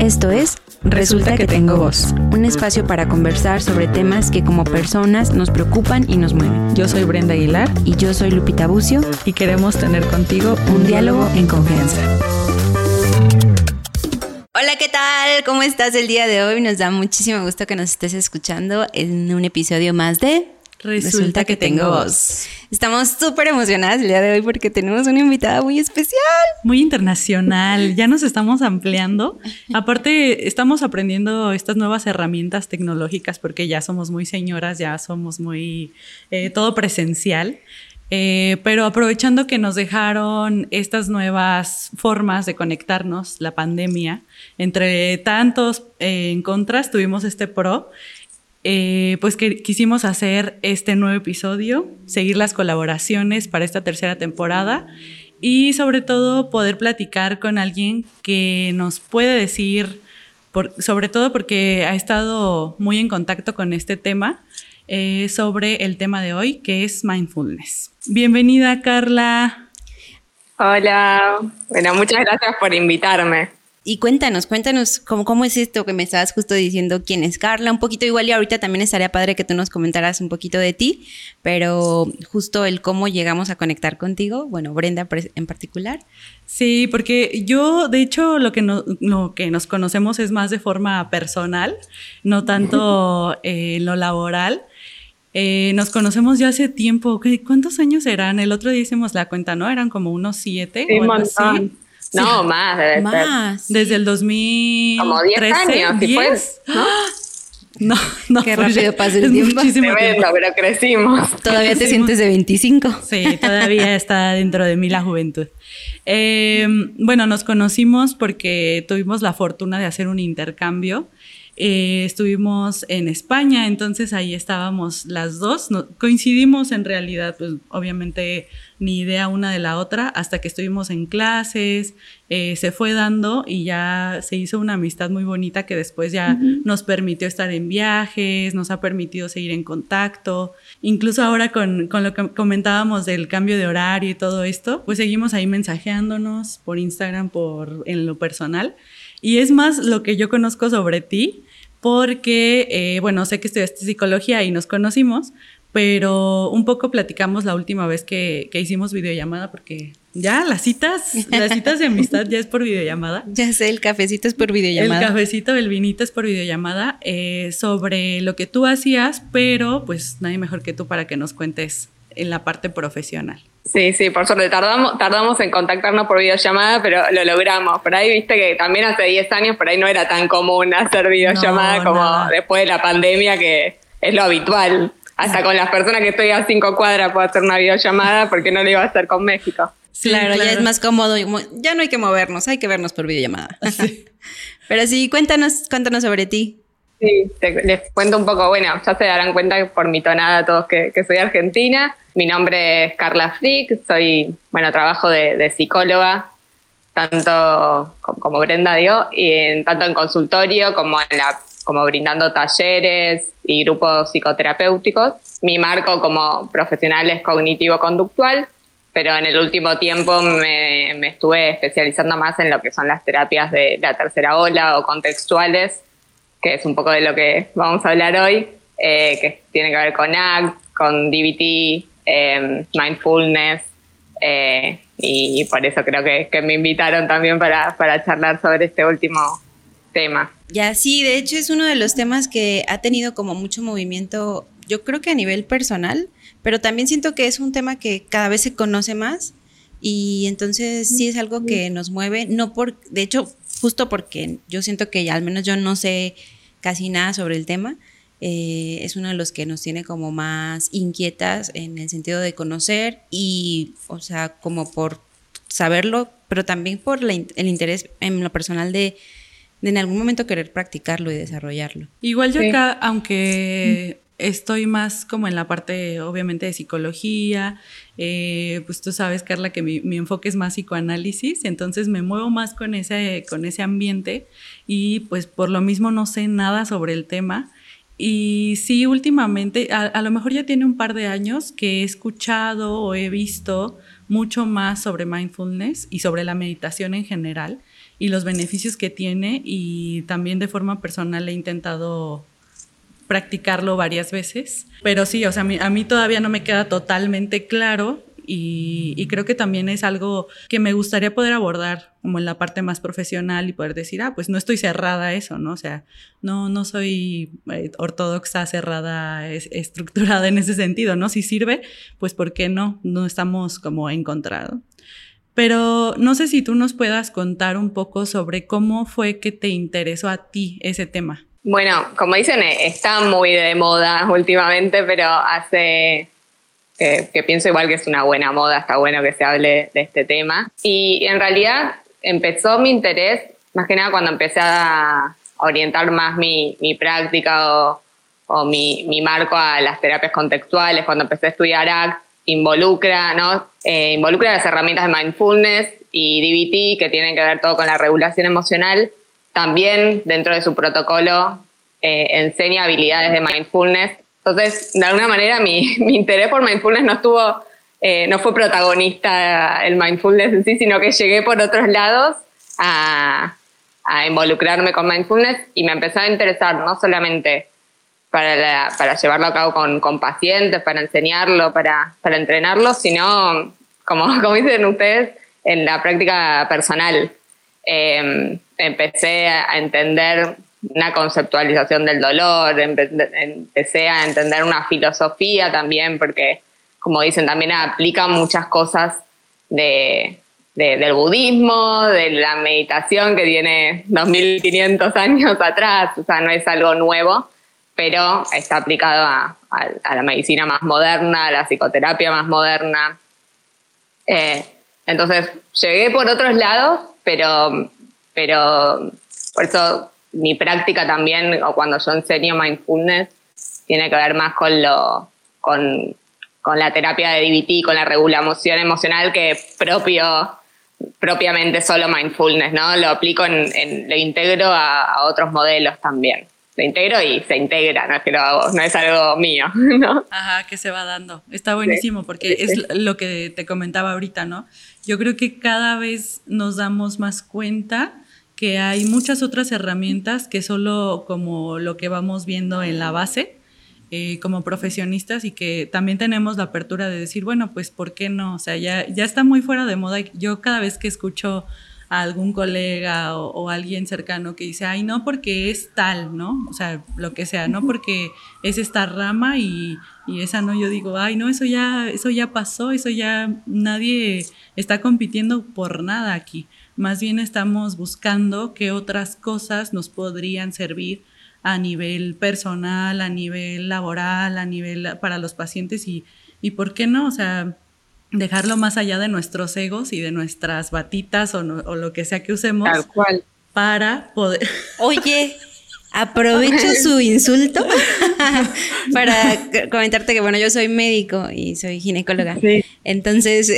Esto es Resulta que tengo voz, un espacio para conversar sobre temas que como personas nos preocupan y nos mueven. Yo soy Brenda Aguilar Y yo soy Lupita Bucio y queremos tener contigo un diálogo en confianza. Hola, ¿qué tal? ¿Cómo estás el día de hoy? Nos da muchísimo gusto que nos estés escuchando en un episodio más de Resulta, que, tengo voz. Estamos súper emocionadas el día de hoy porque tenemos una invitada muy especial. Muy internacional, ya nos estamos ampliando. Aparte, estamos aprendiendo estas nuevas herramientas tecnológicas porque ya somos muy señoras, ya somos muy eh, todo presencial. Eh, pero aprovechando que nos dejaron estas nuevas formas de conectarnos, la pandemia, entre tantos eh, en contras, tuvimos este pro eh, pues que quisimos hacer este nuevo episodio, seguir las colaboraciones para esta tercera temporada y sobre todo poder platicar con alguien que nos puede decir, sobre todo porque ha estado muy en contacto con este tema, eh, sobre el tema de hoy, que es mindfulness. Bienvenida, Carla. Hola, bueno, muchas gracias por invitarme. Y cuéntanos, cuéntanos cómo, cómo es esto que me estabas justo diciendo, quién es Carla, un poquito igual y ahorita también estaría padre que tú nos comentaras un poquito de ti, pero justo el cómo llegamos a conectar contigo, bueno, Brenda en particular. Sí, porque yo de hecho lo que, lo que nos conocemos es más de forma personal, no tanto eh, en lo laboral. Eh, nos conocemos ya hace tiempo. ¿Cuántos años eran? El otro día hicimos la cuenta, ¿no? Eran como unos siete o algo así. No, más, debe más. Desde el 2000. Como 10 años, 10. ¿no? No, no. Qué rápido pasa el tiempo. Muchísimo tiempo. pero crecimos. Todavía te sientes de 25. Sí, todavía está dentro de mí la juventud. Eh, bueno, nos conocimos porque tuvimos la fortuna de hacer un intercambio eh, estuvimos en España, entonces ahí estábamos las dos, coincidimos en realidad, pues obviamente ni idea una de la otra, hasta que estuvimos en clases, eh, se fue dando y ya se hizo una amistad muy bonita que después ya nos permitió estar en viajes, nos ha permitido seguir en contacto, incluso ahora con, con lo que comentábamos del cambio de horario y todo esto, pues seguimos ahí mensajeándonos por Instagram, por en lo personal. Y es más lo que yo conozco sobre ti, porque, eh, bueno, sé que estudiaste psicología y nos conocimos, pero un poco platicamos la última vez que, que, hicimos videollamada, porque ya las citas, las citas de amistad ya es por videollamada. Ya sé, el cafecito es por videollamada. El cafecito, el vinito es por videollamada, eh, sobre lo que tú hacías, pero pues nadie mejor que tú para que nos cuentes en la parte profesional. Sí, sí, por suerte tardamos, tardamos en contactarnos por videollamada, pero lo logramos. Por ahí viste que también hace 10 años por ahí no era tan común hacer videollamada como después de la pandemia, que es lo habitual. Hasta con las personas que estoy a cinco cuadras puedo hacer una videollamada porque no lo iba a hacer con México. claro, ya es más cómodo. Ya no hay que movernos, hay que vernos por videollamada. Pero sí, cuéntanos, cuéntanos sobre ti. Sí, les cuento un poco, bueno, ya se darán cuenta por mi tonada todos que, soy argentina. Mi nombre es Carla Frick, soy, bueno, trabajo de, psicóloga, tanto como Brenda dio, y en, tanto en consultorio como en la como brindando talleres y grupos psicoterapéuticos. Mi marco como profesional es cognitivo-conductual, pero en el último tiempo me, me, estuve especializando más en lo que son las terapias de la tercera ola o contextuales, que es un poco de lo que vamos a hablar hoy, eh, que tiene que ver con ACT, con DBT, em, mindfulness, eh, y por eso creo que, me invitaron también para, para charlar sobre este último tema. Ya, sí, de hecho es uno de los temas que ha tenido como mucho movimiento, yo creo que a nivel personal, pero también siento que es un tema que cada vez se conoce más y entonces sí es algo que nos mueve, no por, de hecho, justo porque yo siento que al menos yo no sé casi nada sobre el tema, eh, es uno de los que nos tiene como más inquietas en el sentido de conocer y, o sea, como por saberlo, pero también por el interés en lo personal de, en algún momento querer practicarlo y desarrollarlo. Igual yo acá, aunque estoy más como en la parte, obviamente, de psicología. Eh, pues tú sabes, Carla, que mi, enfoque es más psicoanálisis, entonces me muevo más con ese, con ese ambiente y pues por lo mismo no sé nada sobre el tema. Y sí, últimamente, a, lo mejor ya tiene un par de años que he escuchado o he visto mucho más sobre mindfulness y sobre la meditación en general. Y los beneficios que tiene y también de forma personal he intentado practicarlo varias veces. Pero sí, o sea, a mí, todavía no me queda totalmente claro y, creo que también es algo que me gustaría poder abordar como en la parte más profesional y poder decir, ah, pues no estoy cerrada a eso, ¿no? O sea, no, no soy eh, ortodoxa, cerrada, estructurada en ese sentido, ¿no? Si sirve, pues ¿por qué no? No estamos como encontrado. Pero no sé si tú nos puedas contar un poco sobre cómo fue que te interesó a ti ese tema. Bueno, como dicen, eh, está muy de moda últimamente, pero hace que, pienso igual que es una buena moda, está bueno que se hable de este tema. Y en realidad empezó mi interés, más que nada cuando empecé a orientar más mi, práctica o, mi, marco a las terapias contextuales, cuando empecé a estudiar ACT, involucra, ¿no? Eh, involucra las herramientas de mindfulness y DBT que tienen que ver todo con la regulación emocional también dentro de su protocolo eh, enseña habilidades de mindfulness. Entonces, de alguna manera, mi, interés por mindfulness no estuvo, eh, no fue protagonista el mindfulness en sí, sino que llegué por otros lados a, involucrarme con mindfulness y me empezó a interesar no solamente para, para llevarlo a cabo con, pacientes, para enseñarlo, para, para entrenarlo, sino, como, como dicen ustedes, en la práctica personal. Em, empecé a entender una conceptualización del dolor, empecé a entender una filosofía también, porque, como dicen, también aplica muchas cosas de, del budismo, de la meditación que tiene 2500 años atrás, o sea, no es algo nuevo, pero está aplicado a, la medicina más moderna, a la psicoterapia más moderna. Eh, entonces, llegué por otros lados, pero pero por eso mi práctica también, o cuando yo enseño mindfulness, tiene que ver más con lo, con, la terapia de DBT, con la regulación emocional que propio, propiamente solo mindfulness, ¿no? Lo aplico lo integro a, otros modelos también. Lo integro y se integra, no es que lo hago, no es algo mío, ¿no? Ajá, que se va dando. Está buenísimo porque es lo que te comentaba ahorita, ¿no? Yo creo que cada vez nos damos más cuenta que hay muchas otras herramientas que solo como lo que vamos viendo en la base, eh, como profesionistas y que también tenemos la apertura de decir, bueno, pues ¿por qué no? O sea, ya, ya está muy fuera de moda. Yo cada vez que escucho a algún colega o, alguien cercano que dice, ay, no, porque es tal, ¿no? O sea, lo que sea, no porque es esta rama y, y esa no, yo digo, ay, no, eso ya, eso ya pasó, eso ya nadie está compitiendo por nada aquí más bien estamos buscando qué otras cosas nos podrían servir a nivel personal, a nivel laboral, a nivel para los pacientes y, y por qué no, o sea, dejarlo más allá de nuestros egos y de nuestras batitas o, o lo que sea que usemos. Tal cual. Para poder. Oye, Aprovecho su insulto para comentarte que, bueno, yo soy médico y soy ginecóloga. Entonces,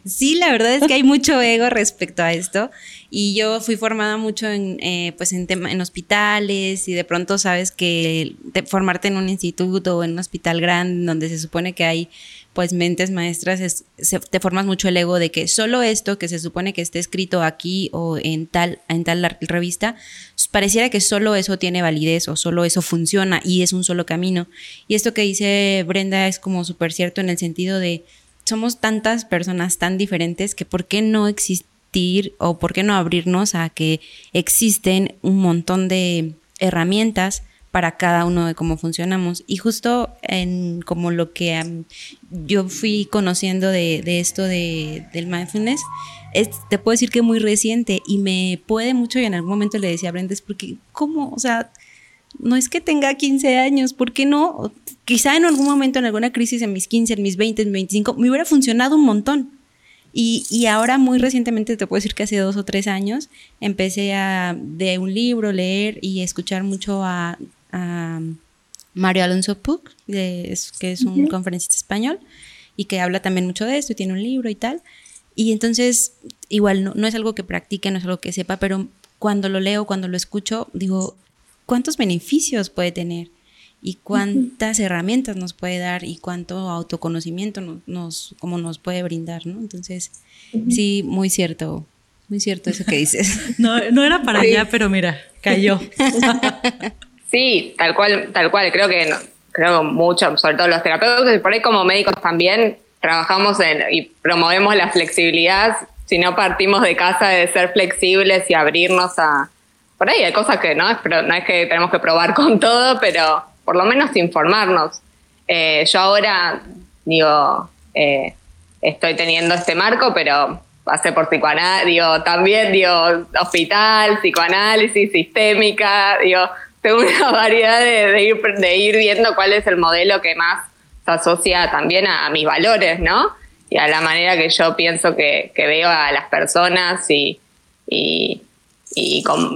sí, la verdad es que hay mucho ego respecto a esto. Y yo fui formada mucho en, eh, pues en, en hospitales y de pronto sabes que formarte en un instituto o en un hospital grande donde se supone que hay pues mentes maestras, es, te formas mucho el ego de que solo esto que se supone que esté escrito aquí o en tal, en tal revista, pareciera que solo eso tiene validez o solo eso funciona y es un solo camino. Y esto que dice Brenda es como súper cierto en el sentido de somos tantas personas tan diferentes que por qué no existir o por qué no abrirnos a que existen un montón de herramientas para cada uno de cómo funcionamos. Y justo en como lo que yo fui conociendo de, esto de, del mindfulness, es, te puedo decir que es muy reciente y me puede mucho y en algún momento le decía a Brenda, es porque, ¿cómo? O sea, no es que tenga 15 años, ¿por qué no? Quizá en algún momento, en alguna crisis, en mis 15, en mis 20, en mis 25, me hubiera funcionado un montón. Y, y, ahora muy recientemente, te puedo decir que hace dos o tres años, empecé a de un libro leer y escuchar mucho a a Mario Alonso Puc, que es un conferencista español y que habla también mucho de esto y tiene un libro y tal. Y entonces, igual, no, es algo que practique, no es algo que sepa, pero cuando lo leo, cuando lo escucho, digo, ¿cuántos beneficios puede tener? y cuántas herramientas nos puede dar y cuánto autoconocimiento nos, nos, como nos puede brindar, ¿no? Entonces, sí, muy cierto muy cierto eso que dices. No, no era para allá, pero mira, cayó. sí, tal cual, tal cual. Creo que creo mucho, sobre todo los terapeutas, por ahí como médicos también trabajamos en, y promovemos la flexibilidad. Si no partimos de casa de ser flexibles y abrirnos a. Por ahí hay cosas que no pero no es que tenemos que probar con todo, pero por lo menos informarnos. Eh, yo ahora, digo, eh, estoy teniendo este marco, pero pasé por psicoanálisis, digo, también, digo, hospital, psicoanálisis, sistémica, digo, tengo una variedad de, ir, de ir viendo cuál es el modelo que más se asocia también a, mis valores, ¿no? Y a la manera que yo pienso que, veo a las personas y, y,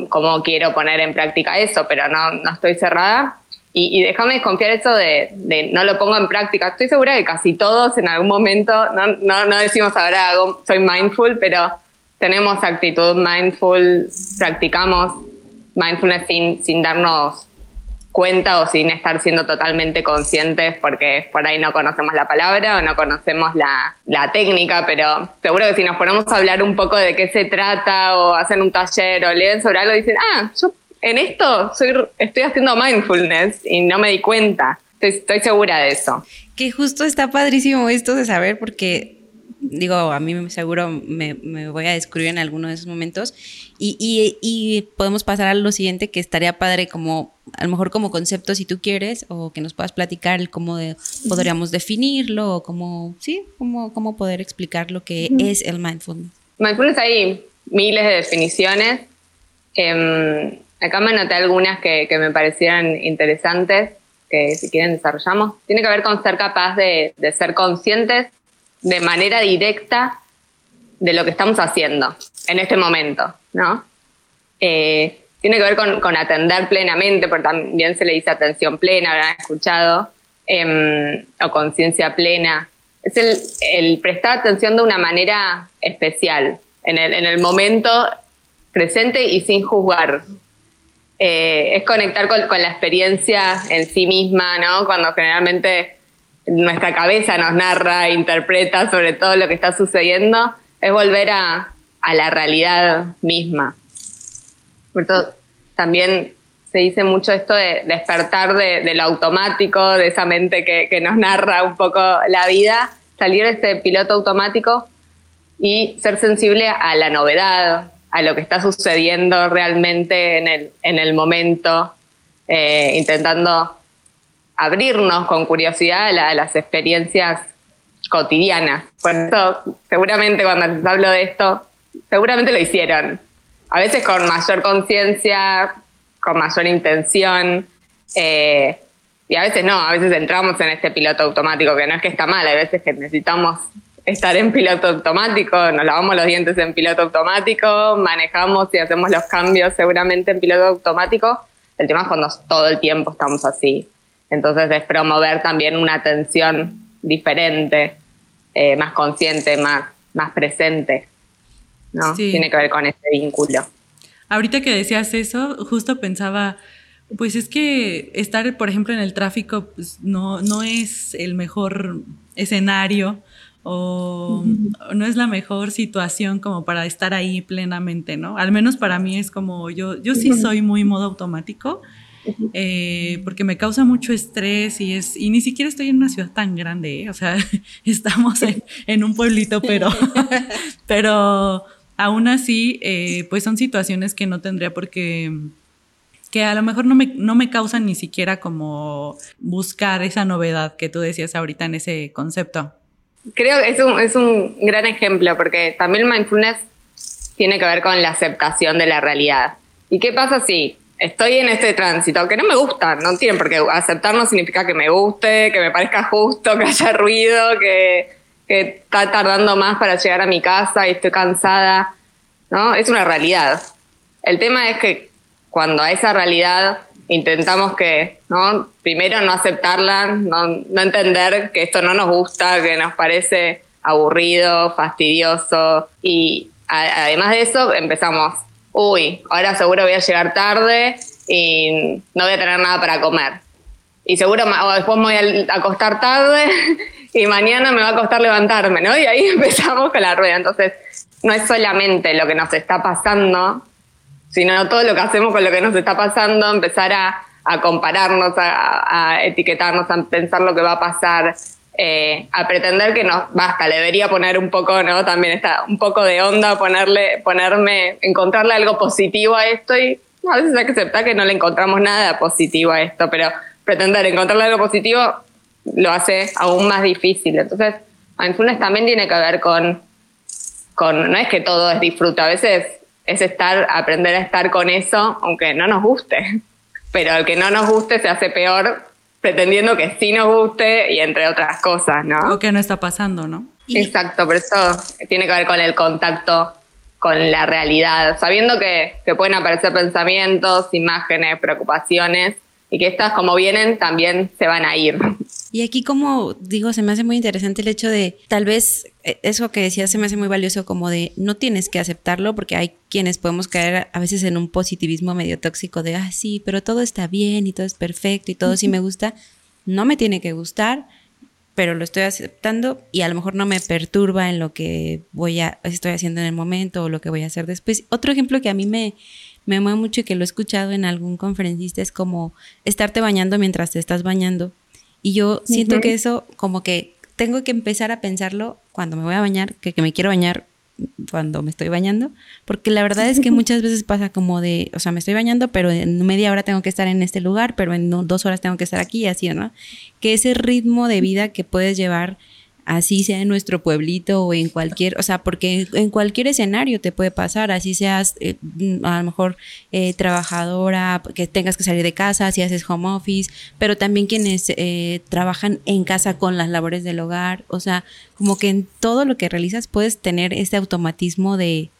cómo, quiero poner en práctica eso, pero no, no estoy cerrada. Y, déjame desconfiar eso de, no lo pongo en práctica. Estoy segura que casi todos en algún momento, no, no, no decimos ahora soy mindful, pero tenemos actitud mindful, practicamos mindfulness sin, darnos cuenta o sin estar siendo totalmente conscientes porque por ahí no conocemos la palabra o no conocemos la, técnica, pero seguro que si nos ponemos a hablar un poco de qué se trata o hacen un taller o leen sobre algo, dicen, ah, yo en esto soy, estoy haciendo mindfulness y no me di cuenta. Estoy, segura de eso. Que justo está padrísimo esto de saber porque digo, a mí seguro me, voy a descubrir en alguno de esos momentos y, y, podemos pasar a lo siguiente que estaría padre como, a lo mejor como concepto si tú quieres o que nos puedas platicar el cómo podríamos definirlo o cómo, sí, cómo, cómo poder explicar lo que es el mindfulness. Mindfulness hay miles de definiciones. Eh, Acá me anoté algunas que, me parecieran interesantes, que si quieren desarrollamos. Tiene que ver con ser capaz de, ser conscientes de manera directa de lo que estamos haciendo en este momento, ¿no? Eh, tiene que ver con, atender plenamente, porque también se le dice atención plena, habrán escuchado, em, o conciencia plena. Es el, prestar atención de una manera especial, en el, en el momento presente y sin juzgar, eh, es conectar con, la experiencia en sí misma, ¿no? Cuando generalmente nuestra cabeza nos narra, interpreta sobre todo lo que está sucediendo, es volver a, la realidad misma. Por también se dice mucho esto de despertar de, lo automático, de esa mente que, que, nos narra un poco la vida, salir de este piloto automático y ser sensible a la novedad, a lo que está sucediendo realmente en el, en el momento, eh, intentando abrirnos con curiosidad a, las experiencias cotidianas. Por eso, seguramente cuando les hablo de esto, seguramente lo hicieron. A veces con mayor conciencia, con mayor intención, eh, y a veces no, a veces entramos en este piloto automático, que no es que está mal, hay veces que necesitamos estar en piloto automático, nos lavamos los dientes en piloto automático, manejamos y hacemos los cambios seguramente en piloto automático. El tema es cuando todo el tiempo estamos así. Entonces es promover también una atención diferente, eh, más consciente, más, más presente. ¿no? Tiene que ver con ese vínculo. Ahorita que decías eso, justo pensaba, pues es que estar, por ejemplo, en el tráfico pues, no, no es el mejor escenario o no es la mejor situación como para estar ahí plenamente, ¿no? Al menos para mí es como yo, yo sí soy muy modo automático, eh, porque me causa mucho estrés y es, y ni siquiera estoy en una ciudad tan grande, ¿eh? o sea, estamos en, un pueblito, pero, pero aún así, eh, pues son situaciones que no tendría porque que a lo mejor no me, no me causan ni siquiera como buscar esa novedad que tú decías ahorita en ese concepto. Creo que es un, es un gran ejemplo porque también mindfulness tiene que ver con la aceptación de la realidad. ¿Y qué pasa si estoy en este tránsito que no me gusta? No tienen por qué aceptar no significa que me guste, que me parezca justo, que haya ruido, que, que está tardando más para llegar a mi casa y estoy cansada. ¿no? Es una realidad. El tema es que cuando a esa realidad intentamos que, ¿no? Primero no aceptarla, no, no entender que esto no nos gusta, que nos parece aburrido, fastidioso y además de eso empezamos, uy, ahora seguro voy a llegar tarde y no voy a tener nada para comer. Y seguro después me voy a acostar tarde y mañana me va a costar levantarme, ¿no? Y ahí empezamos con la rueda. Entonces, no es solamente lo que nos está pasando, sino todo lo que hacemos con lo que nos está pasando, empezar a, compararnos, a, etiquetarnos, a pensar lo que va a pasar, eh, a pretender que nos basta, le debería poner un poco, ¿no? También está un poco de onda, ponerle, ponerme, encontrarle algo positivo a esto y a veces hay que aceptar que no le encontramos nada positivo a esto, pero pretender encontrarle algo positivo lo hace aún más difícil. Entonces, mindfulness también tiene que ver con, con, no es que todo es disfruta, a veces es estar, aprender a estar con eso, aunque no nos guste. Pero el que no nos guste se hace peor pretendiendo que sí nos guste y entre otras cosas, ¿no? O que no está pasando, ¿no? Exacto, pero eso tiene que ver con el contacto con la realidad, sabiendo que, que pueden aparecer pensamientos, imágenes, preocupaciones, y que estas como vienen también se van a ir. Y aquí como digo, se me hace muy interesante el hecho de, tal vez eh, eso que decías se me hace muy valioso como de no tienes que aceptarlo porque hay quienes podemos caer a veces en un positivismo medio tóxico de, ah, sí, pero todo está bien y todo es perfecto y todo sí me gusta. No me tiene que gustar, pero lo estoy aceptando y a lo mejor no me perturba en lo que voy a, estoy haciendo en el momento o lo que voy a hacer después. Otro ejemplo que a mí me, me mueve mucho y que lo he escuchado en algún conferencista es como estarte bañando mientras te estás bañando. Y yo siento que eso como que tengo que empezar a pensarlo cuando me voy a bañar, que, que me quiero bañar cuando me estoy bañando, porque la verdad es que muchas veces pasa como de, o sea, me estoy bañando, pero en media hora tengo que estar en este lugar, pero en dos horas tengo que estar aquí, así, ¿no? Que ese ritmo de vida que puedes llevar así sea en nuestro pueblito o en cualquier, o sea, porque en cualquier escenario te puede pasar, así seas eh, a lo mejor eh, trabajadora, que tengas que salir de casa, si haces home office, pero también quienes eh, trabajan en casa con las labores del hogar, o sea, como que en todo lo que realizas puedes tener este automatismo de,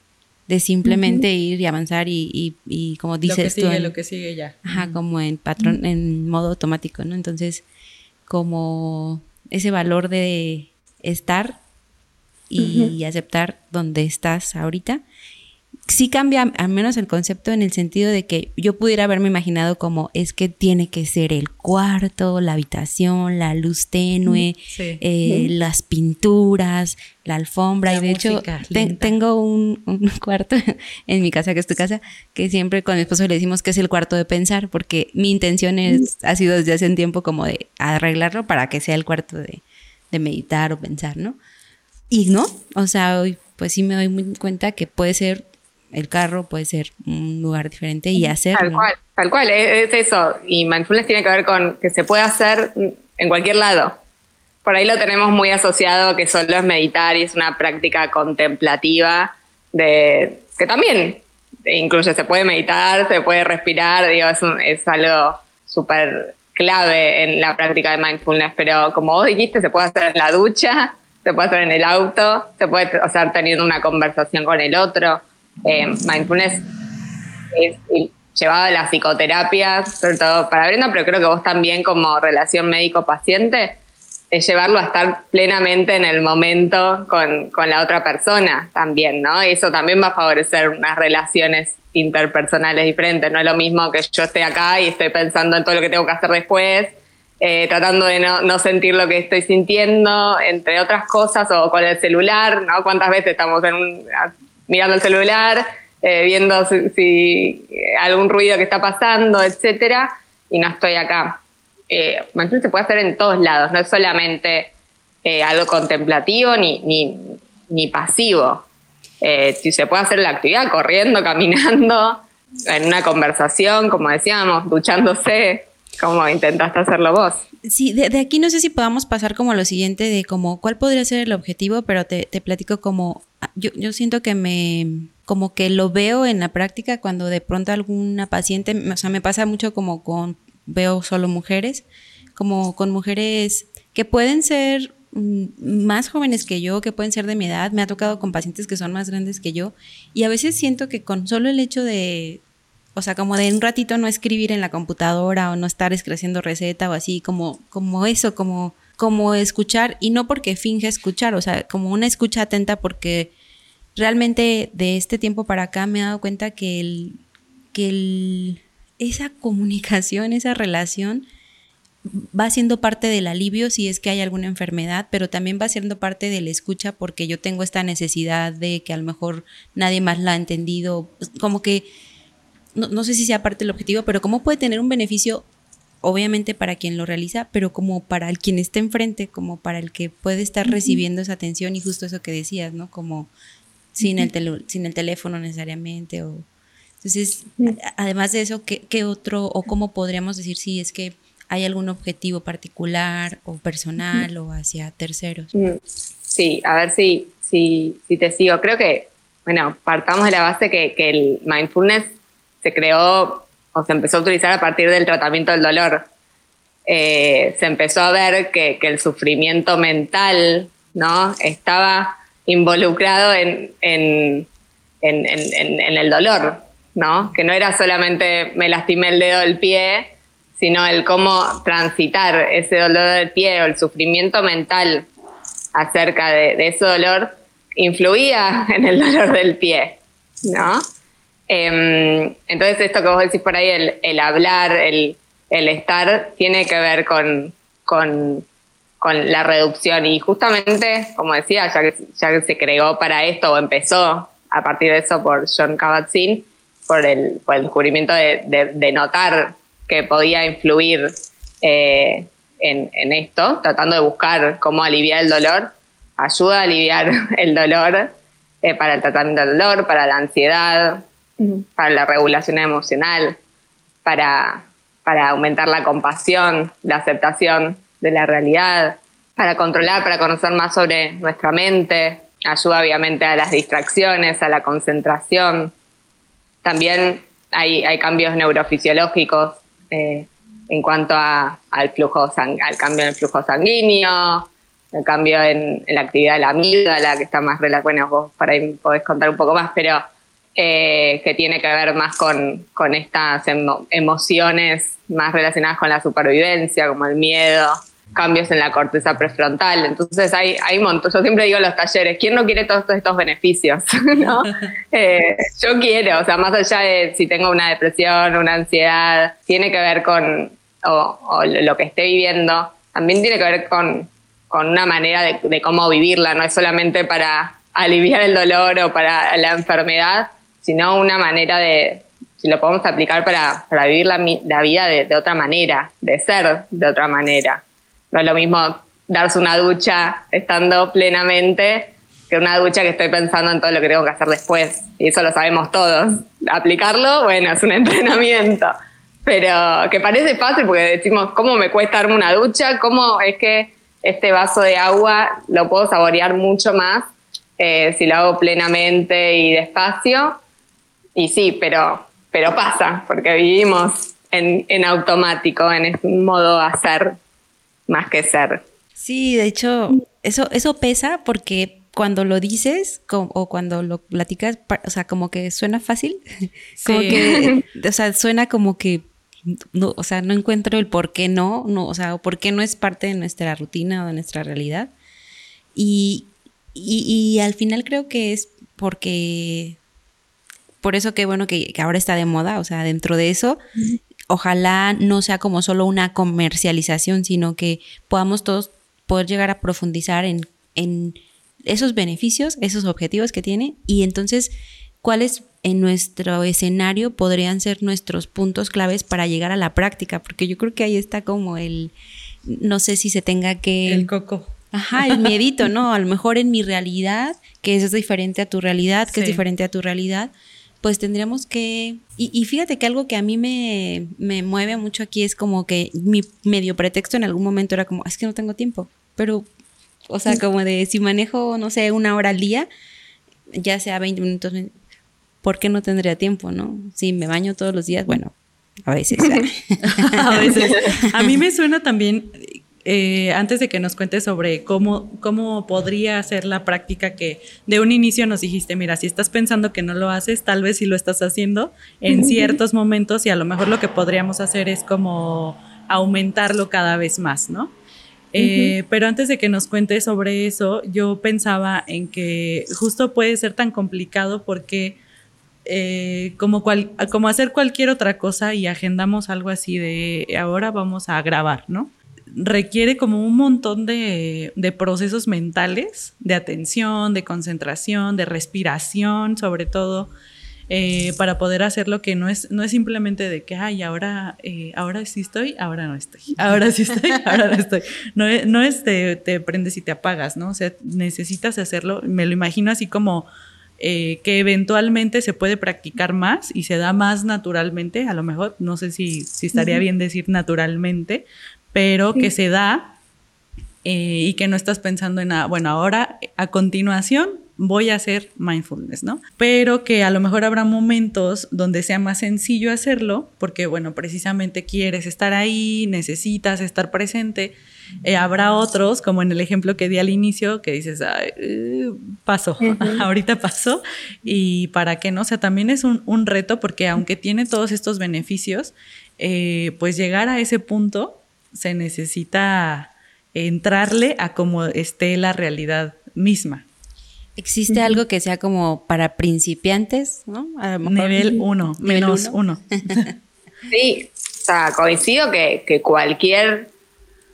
de simplemente ir y avanzar y, y, como dices lo que sigue, lo que sigue ya. Ajá, como en patrón, en modo automático, ¿no? Entonces, como ese valor de estar y aceptar donde estás ahorita. Sí cambia al menos el concepto en el sentido de que yo pudiera haberme imaginado como es que tiene que ser el cuarto, la habitación, la luz tenue, eh, las pinturas, la alfombra. y de hecho tengo un, cuarto en mi casa, que es tu casa, que siempre con mi esposo le decimos que es el cuarto de pensar, porque mi intención es, ha sido desde hace un tiempo como de arreglarlo para que sea el cuarto de, de meditar o pensar, ¿no? Y no, o sea, hoy pues sí me doy muy cuenta que puede ser el carro, puede ser un lugar diferente y hacerlo. Tal cual, tal cual, es, eso. Y mindfulness tiene que ver con que se puede hacer en cualquier lado. Por ahí lo tenemos muy asociado que solo es meditar y es una práctica contemplativa de que también incluye, se puede meditar, se puede respirar, digo, es, es algo súper clave en la práctica de mindfulness, pero como vos dijiste, se puede hacer en la ducha, se puede hacer en el auto, se puede hacer teniendo una conversación con el otro. Eh, mindfulness es llevado a la psicoterapia, sobre todo para Brenda, pero creo que vos también como relación médico-paciente, es llevarlo a estar plenamente en el momento con, con, la otra persona también, ¿no? Y eso también va a favorecer unas relaciones interpersonales diferentes. No es lo mismo que yo esté acá y estoy pensando en todo lo que tengo que hacer después, eh, tratando de no, sentir lo que estoy sintiendo, entre otras cosas, o con el celular, ¿no? ¿Cuántas veces estamos en mirando el celular, eh, viendo si, eh, algún ruido que está pasando, etcétera, y no estoy acá? Eh, se puede hacer en todos lados, no es solamente algo contemplativo ni, ni, ni pasivo. Eh, si se puede hacer la actividad corriendo, caminando, en una conversación, como decíamos, duchándose, como intentaste hacerlo vos. Sí, de, aquí no sé si podamos pasar como a lo siguiente de como cuál podría ser el objetivo, pero te, platico como, ah, yo, yo siento que me, como que lo veo en la práctica cuando de pronto alguna paciente, o sea, me pasa mucho como con, veo solo mujeres, como con mujeres que pueden ser más jóvenes que yo, que pueden ser de mi edad, me ha tocado con pacientes que son más grandes que yo, y a veces siento que con solo el hecho de, o sea, como de un ratito no escribir en la computadora o no estar escribiendo receta o así, como, como eso, como, como escuchar, y no porque finge escuchar, o sea, como una escucha atenta porque realmente de este tiempo para acá me he dado cuenta que el, que esa comunicación, esa relación, va siendo parte del alivio si es que hay alguna enfermedad, pero también va siendo parte de la escucha porque yo tengo esta necesidad de que a lo mejor nadie más la ha entendido, como que, no, sé si sea parte del objetivo, pero cómo puede tener un beneficio, obviamente para quien lo realiza, pero como para el quien esté enfrente, como para el que puede estar recibiendo esa atención y justo eso que decías, ¿no? Como sin, el, sin el teléfono necesariamente o... Entonces, además de eso, ¿qué, ¿qué otro o cómo podríamos decir si es que ¿Hay algún objetivo particular o personal o hacia terceros? Mm, sí, a ver si, si, si te sigo. Creo que, bueno, partamos de la base que, que el mindfulness se creó o se empezó a utilizar a partir del tratamiento del dolor. Eh, se empezó a ver que, que, el sufrimiento mental ¿no? estaba involucrado en, en, en, en, el dolor, ¿no? que no era solamente me lastimé el dedo del pie sino el cómo transitar ese dolor del pie o el sufrimiento mental acerca de, ese dolor influía en el dolor del pie, ¿no? Em, entonces esto que vos decís por ahí, el, hablar, el, estar, tiene que ver con, con, la reducción y justamente, como decía, ya que, ya que se creó para esto o empezó a partir de eso por John Kabat-Zinn, por el, descubrimiento de notar que podía influir eh, en, esto, tratando de buscar cómo aliviar el dolor, ayuda a aliviar el dolor eh, para el tratamiento del dolor, para la ansiedad, para la regulación emocional, para, para aumentar la compasión, la aceptación de la realidad, para controlar, para conocer más sobre nuestra mente, ayuda obviamente a las distracciones, a la concentración. También hay, hay cambios neurofisiológicos eh, en cuanto al flujo al cambio en el flujo sanguíneo, el cambio en, la actividad de la amígdala, que está más relacionada, bueno, vos por ahí podés contar un poco más, pero eh, que tiene que ver más con estas emociones más relacionadas con la supervivencia, como el miedo, cambios en la corteza prefrontal. Entonces hay, hay montos. Yo siempre digo en los talleres, ¿quién no quiere todos estos beneficios? Eh, yo quiero, o sea, más allá de si tengo una depresión, una ansiedad, tiene que ver con lo que esté viviendo, también tiene que ver con, con una manera de, cómo vivirla, no es solamente para aliviar el dolor o para la enfermedad, sino una manera de, si lo podemos aplicar para, para vivir la, vida de otra manera, de ser de otra manera. No es lo mismo darse una ducha estando plenamente que una ducha que estoy pensando en todo lo que tengo que hacer después. Y eso lo sabemos todos. Aplicarlo, bueno, es un entrenamiento. Pero que parece fácil porque decimos, ¿cómo me cuesta darme una ducha? ¿Cómo es que este vaso de agua lo puedo saborear mucho más eh, si lo hago plenamente y despacio? Y sí, pero, pero pasa, porque vivimos en, en automático, en un modo hacer más que ser. Sí, de hecho, eso, eso pesa porque cuando lo dices o cuando lo platicas, o sea, como que suena fácil, como que, o sea, suena como que, no, o sea, no encuentro el por qué no, no, o sea, por qué no es parte de nuestra rutina o de nuestra realidad. Y, y, al final creo que es porque, por eso que bueno que, que, ahora está de moda, o sea, dentro de eso, ojalá no sea como solo una comercialización, sino que podamos todos poder llegar a profundizar en, esos beneficios, esos objetivos que tiene y entonces cuáles en nuestro escenario podrían ser nuestros puntos claves para llegar a la práctica, porque yo creo que ahí está como el, no sé si se tenga que... El coco. Ajá, el miedito, ¿no? A lo mejor en mi realidad, que es diferente a tu realidad, que es diferente a tu realidad, pues tendríamos que... Y, fíjate que algo que a mí me, mueve mucho aquí es como que mi medio pretexto en algún momento era como, es que no tengo tiempo, pero, o sea, como de si manejo, no sé, una hora al día, ya sea 20 minutos, ¿por qué no tendría tiempo, no? Si me baño todos los días, bueno, a veces. a veces. A mí me suena también eh, antes de que nos cuentes sobre cómo, cómo podría ser la práctica que de un inicio nos dijiste, mira, si estás pensando que no lo haces, tal vez sí lo estás haciendo en ciertos momentos y a lo mejor lo que podríamos hacer es como aumentarlo cada vez más, ¿no? Eh, pero antes de que nos cuentes sobre eso, yo pensaba en que justo puede ser tan complicado porque eh, como, como hacer cualquier otra cosa y agendamos algo así de ahora vamos a grabar, ¿no? Requiere como un montón de, de procesos mentales, de atención, de concentración, de respiración, sobre todo. Eh, para poder hacerlo que no es, no es simplemente de que, ay, ahora, eh, ahora sí estoy, ahora no estoy, ahora sí estoy, ahora no estoy. No, no es te, te, prendes y te apagas, ¿no? O sea, necesitas hacerlo, me lo imagino así como eh, que eventualmente se puede practicar más y se da más naturalmente, a lo mejor, no sé si, si estaría bien decir naturalmente, pero que se da y que no estás pensando en nada, bueno, ahora a continuación voy a hacer mindfulness, ¿no? Pero que a lo mejor habrá momentos donde sea más sencillo hacerlo, porque, bueno, precisamente quieres estar ahí, necesitas estar presente. Eh, habrá otros, como en el ejemplo que di al inicio, que dices, Ay, pasó, ahorita pasó, y para qué no, o sea, también es un, reto porque aunque tiene todos estos beneficios, eh, pues llegar a ese punto se necesita entrarle a como esté la realidad misma. ¿Existe algo que sea como para principiantes, ¿no? nivel 1, menos 1. sí, o sea, coincido que, cualquier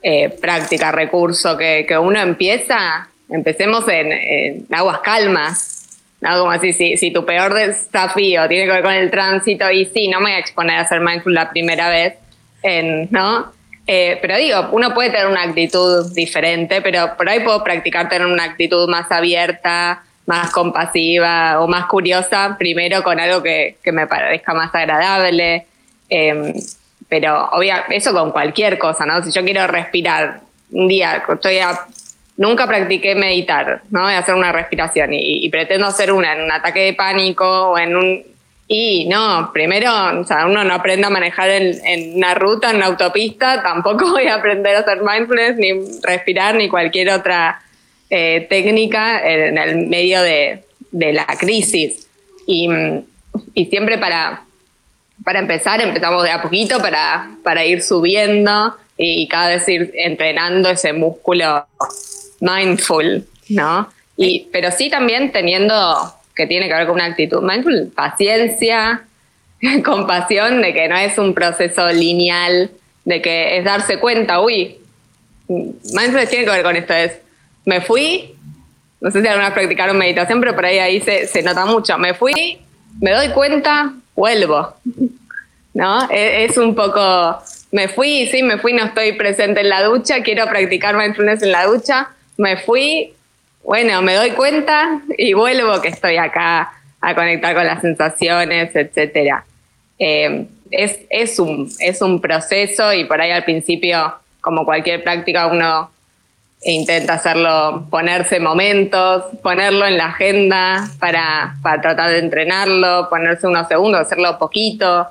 eh, práctica, recurso que, uno empieza, empecemos en, aguas calmas. ¿no? Como así, si, si, tu peor desafío tiene que ver con el tránsito, y sí, no me voy a exponer a ser mindful la primera vez, en, ¿no? Eh, pero digo, uno puede tener una actitud diferente, pero por ahí puedo practicar tener una actitud más abierta, más compasiva o más curiosa, primero con algo que, me parezca más agradable. Em, pero obviamente, eso con cualquier cosa, ¿no? Si yo quiero respirar un día, estoy nunca practiqué meditar, ¿no? A hacer una respiración y, y pretendo hacer una en un ataque de pánico o en un y no, primero, o sea, uno no aprende a manejar en, una ruta, en una autopista, tampoco voy a aprender a hacer mindfulness, ni respirar, ni cualquier otra eh, técnica en el medio de, la crisis. Y, siempre para, para empezar, empezamos de a poquito para, para ir subiendo y, cada vez ir entrenando ese músculo mindful, ¿no? Y, pero sí también teniendo que tiene que ver con una actitud mindful, paciencia, compasión de que no es un proceso lineal, de que es darse cuenta, uy, mindfulness tiene que ver con esto, es, me fui, no sé si alguna vez practicaron meditación, pero por ahí ahí se, se nota mucho, me fui, me doy cuenta, vuelvo, ¿no? E, es, un poco, me fui, sí, me fui, no estoy presente en la ducha, quiero practicar mindfulness en la ducha, me fui, bueno, me doy cuenta y vuelvo que estoy acá a conectar con las sensaciones, etcétera. Eh, es, es, un, es un proceso y por ahí al principio, como cualquier práctica, uno intenta hacerlo, ponerse momentos, ponerlo en la agenda para, para tratar de entrenarlo, ponerse unos segundos, hacerlo poquito,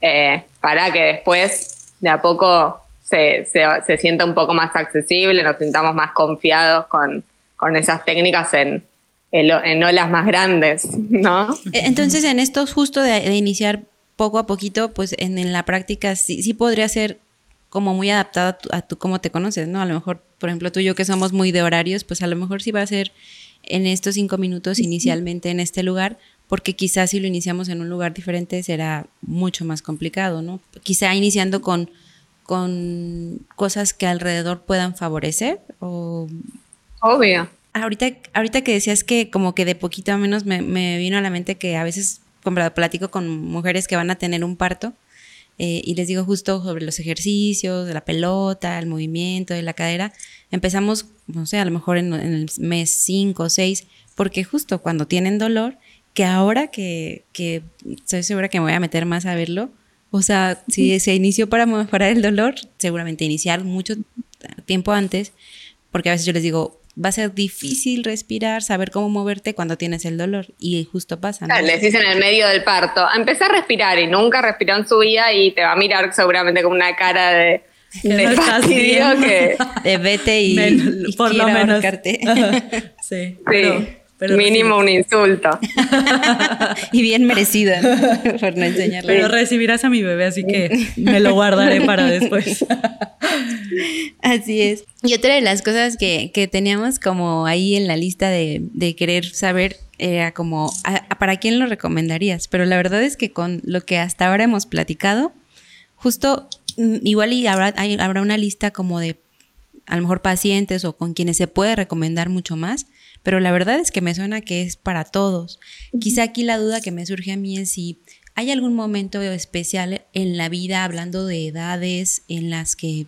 eh, para que después de a poco se, se, se sienta un poco más accesible, nos sintamos más confiados con, con esas técnicas en, en, olas más grandes, ¿no? E, entonces, en esto justo de, iniciar poco a poquito, pues en, la práctica sí, sí, podría ser como muy adaptado a, tú cómo te conoces, ¿no? A lo mejor, por ejemplo, tú y yo que somos muy de horarios, pues a lo mejor sí va a ser en estos cinco minutos inicialmente en este lugar, porque quizás si lo iniciamos en un lugar diferente será mucho más complicado, ¿no? Quizá iniciando con, con cosas que alrededor puedan favorecer o Obvio. Ahorita, ahorita que decías que como que de poquito a menos me, vino a la mente que a veces cuando platico con mujeres que van a tener un parto eh, y les digo justo sobre los ejercicios, de la pelota, el movimiento de la cadera, empezamos, no sé, a lo mejor en, el mes 5 o 6, porque justo cuando tienen dolor, que ahora que, que estoy segura que me voy a meter más a verlo, o sea, si se inició para mejorar el dolor, seguramente iniciar mucho tiempo antes, porque a veces yo les digo, va a ser difícil respirar, saber cómo moverte cuando tienes el dolor. Y justo pasa. ¿no? Les dicen en el medio del parto, empecé a respirar y nunca respiró en su vida y te va a mirar seguramente con una cara de, de fastidio que... De vete y, por lo menos. sí. sí. Mínimo un insulto. y bien merecido por no enseñarle. Pero recibirás a mi bebé, así que me lo guardaré para después. así es. Y otra de las cosas que, teníamos como ahí en la lista de, querer saber era como, ¿para quién lo recomendarías? Pero la verdad es que con lo que hasta ahora hemos platicado, justo mm, igual y habrá, habrá una lista como de a lo mejor pacientes o con quienes se puede recomendar mucho más, pero la verdad es que me suena que es para todos. Quizá aquí la duda que me surge a mí es si hay algún momento especial en la vida, hablando de edades, en las que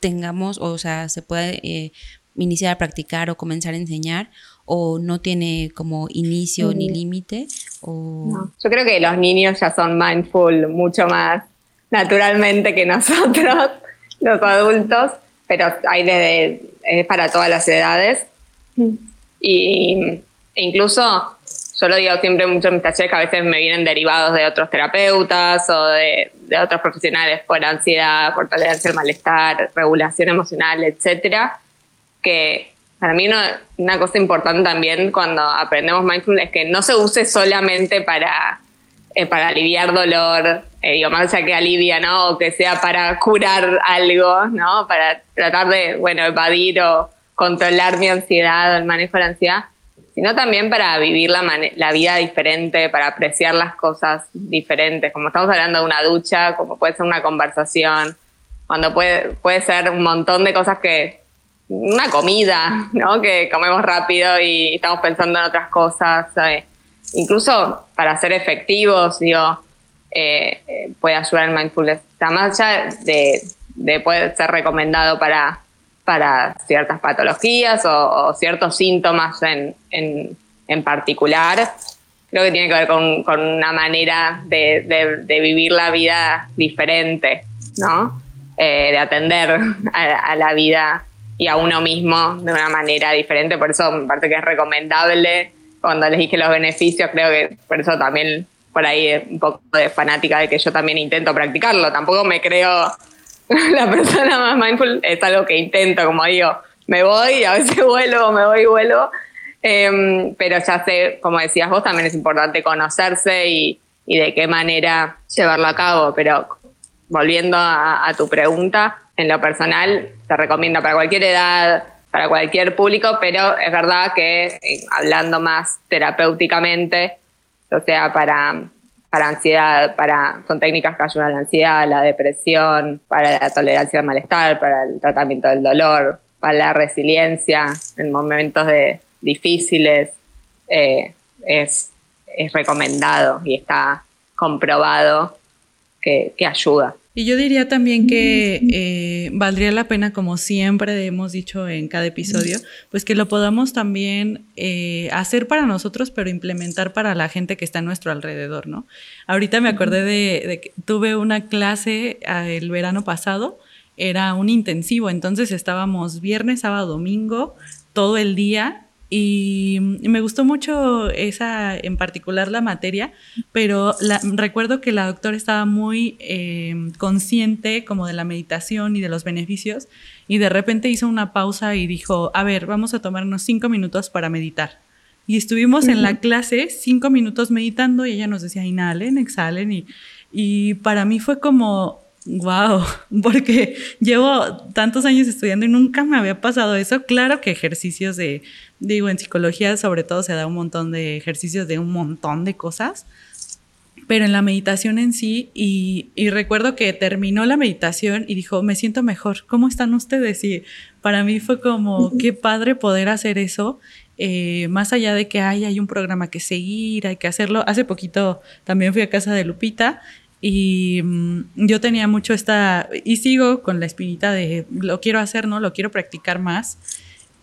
tengamos, o sea, se puede eh, iniciar a practicar o comenzar a enseñar, o no tiene como inicio ni límite. O... Yo creo que los niños ya son mindful mucho más naturalmente que nosotros, los adultos, pero hay desde, es para todas las edades. Y incluso, yo lo digo siempre mucho en mis talleres que a veces me vienen derivados de otros terapeutas o de, otros profesionales por ansiedad, por tolerancia al malestar, regulación emocional, etcétera, que para mí una, cosa importante también cuando aprendemos mindfulness es que no se use solamente para, eh, para aliviar dolor, eh, digo, más allá que alivia, ¿no? O que sea para curar algo, ¿no? Para tratar de, bueno, evadir o controlar mi ansiedad o el manejo de la ansiedad, sino también para vivir la, la vida diferente, para apreciar las cosas diferentes, como estamos hablando de una ducha, como puede ser una conversación, cuando puede, puede ser un montón de cosas que, una comida, ¿no? Que comemos rápido y estamos pensando en otras cosas, Incluso para ser efectivos, digo, eh, eh, puede ayudar el mindfulness. Está más allá de, de poder ser recomendado para para ciertas patologías o, ciertos síntomas en, en, particular. Creo que tiene que ver con, con una manera de, de, vivir la vida diferente, ¿no? Eh, de atender a, la vida y a uno mismo de una manera diferente. Por eso me parece que es recomendable. Cuando les dije los beneficios, creo que por eso también por ahí un poco de fanática de que yo también intento practicarlo. Tampoco me creo la persona más mindful es algo que intento, como digo, me voy, a veces vuelvo, me voy y vuelvo. Em, pero ya sé, como decías vos, también es importante conocerse y, de qué manera llevarlo a cabo. Pero volviendo a, tu pregunta, en lo personal, te recomiendo para cualquier edad, para cualquier público, pero es verdad que eh, hablando más terapéuticamente, o sea, para para ansiedad, para, son técnicas que ayudan a la ansiedad, la depresión, para la tolerancia al malestar, para el tratamiento del dolor, para la resiliencia en momentos de, difíciles, eh, es, es recomendado y está comprobado que, que ayuda. Y yo diría también que eh, valdría la pena, como siempre hemos dicho en cada episodio, pues que lo podamos también eh, hacer para nosotros, pero implementar para la gente que está a nuestro alrededor, ¿no? Ahorita me acordé de, que tuve una clase ah, el verano pasado, era un intensivo, entonces estábamos viernes, sábado, domingo, todo el día y, me gustó mucho esa, en particular la materia, pero recuerdo que la doctora estaba muy eh, consciente como de la meditación y de los beneficios y de repente hizo una pausa y dijo, a ver, vamos a tomarnos cinco minutos para meditar. Y estuvimos en la clase cinco minutos meditando y ella nos decía, inhalen, exhalen y, y para mí fue como, Wow, porque llevo tantos años estudiando y nunca me había pasado eso. Claro que ejercicios de, digo, en psicología sobre todo se da un montón de ejercicios de un montón de cosas, pero en la meditación en sí, y, recuerdo que terminó la meditación y dijo, me siento mejor, ¿cómo están ustedes? Y para mí fue como, qué padre poder hacer eso. Eh, más allá de que hay, hay un programa que seguir, hay que hacerlo. Hace poquito también fui a casa de Lupita y mm, yo tenía mucho esta, y sigo con la espinita de lo quiero hacer, ¿no? Lo quiero practicar más.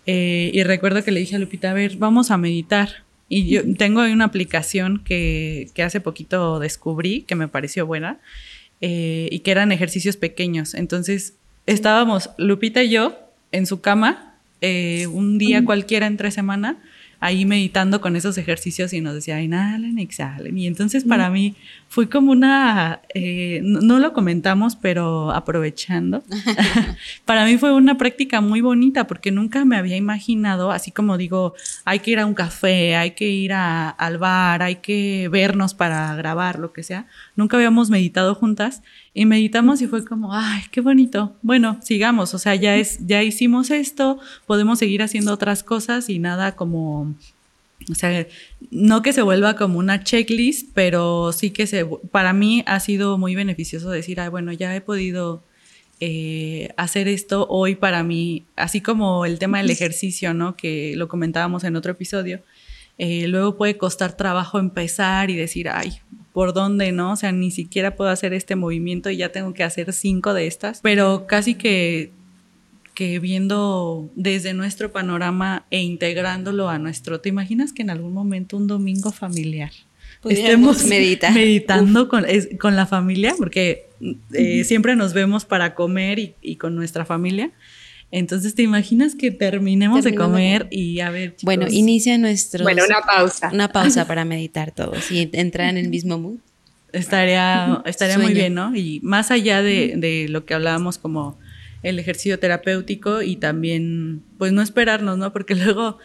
Eh, y recuerdo que le dije a Lupita, a ver, vamos a meditar. Y yo tengo una aplicación que, que hace poquito descubrí, que me pareció buena, eh, y que eran ejercicios pequeños. Entonces, estábamos Lupita y yo en su cama, eh, un día cualquiera entre semana, ahí meditando con esos ejercicios y nos decía, inhalen, exhalen. Y entonces para mí fue como una, eh, no, lo comentamos, pero aprovechando, para mí fue una práctica muy bonita porque nunca me había imaginado, así como digo, hay que ir a un café, hay que ir a, al bar, hay que vernos para grabar, lo que sea. Nunca habíamos meditado juntas y meditamos y fue como, ay, qué bonito. Bueno, sigamos, o sea, ya es, ya hicimos esto, podemos seguir haciendo otras cosas y nada como O sea, no que se vuelva como una checklist, pero sí que se, para mí ha sido muy beneficioso decir, ay, bueno, ya he podido eh, hacer esto hoy para mí, así como el tema del ejercicio, ¿no? Que lo comentábamos en otro episodio. Eh, luego puede costar trabajo empezar y decir, ay, ¿por dónde no? O sea, ni siquiera puedo hacer este movimiento y ya tengo que hacer cinco de estas. Pero casi que que viendo desde nuestro panorama e integrándolo a nuestro, ¿te imaginas que en algún momento un domingo familiar estemos meditando con, con, la familia? Porque eh, siempre nos vemos para comer y, con nuestra familia. Entonces, ¿te imaginas que terminemos de comer y a ver? bueno, inicia nuestro. Bueno, una pausa. Una pausa para meditar todos y entrar en el mismo mood. Estaría, estaría muy bien, ¿no? Y más allá de, de lo que hablábamos como el ejercicio terapéutico y también, pues no esperarnos, ¿no? Porque luego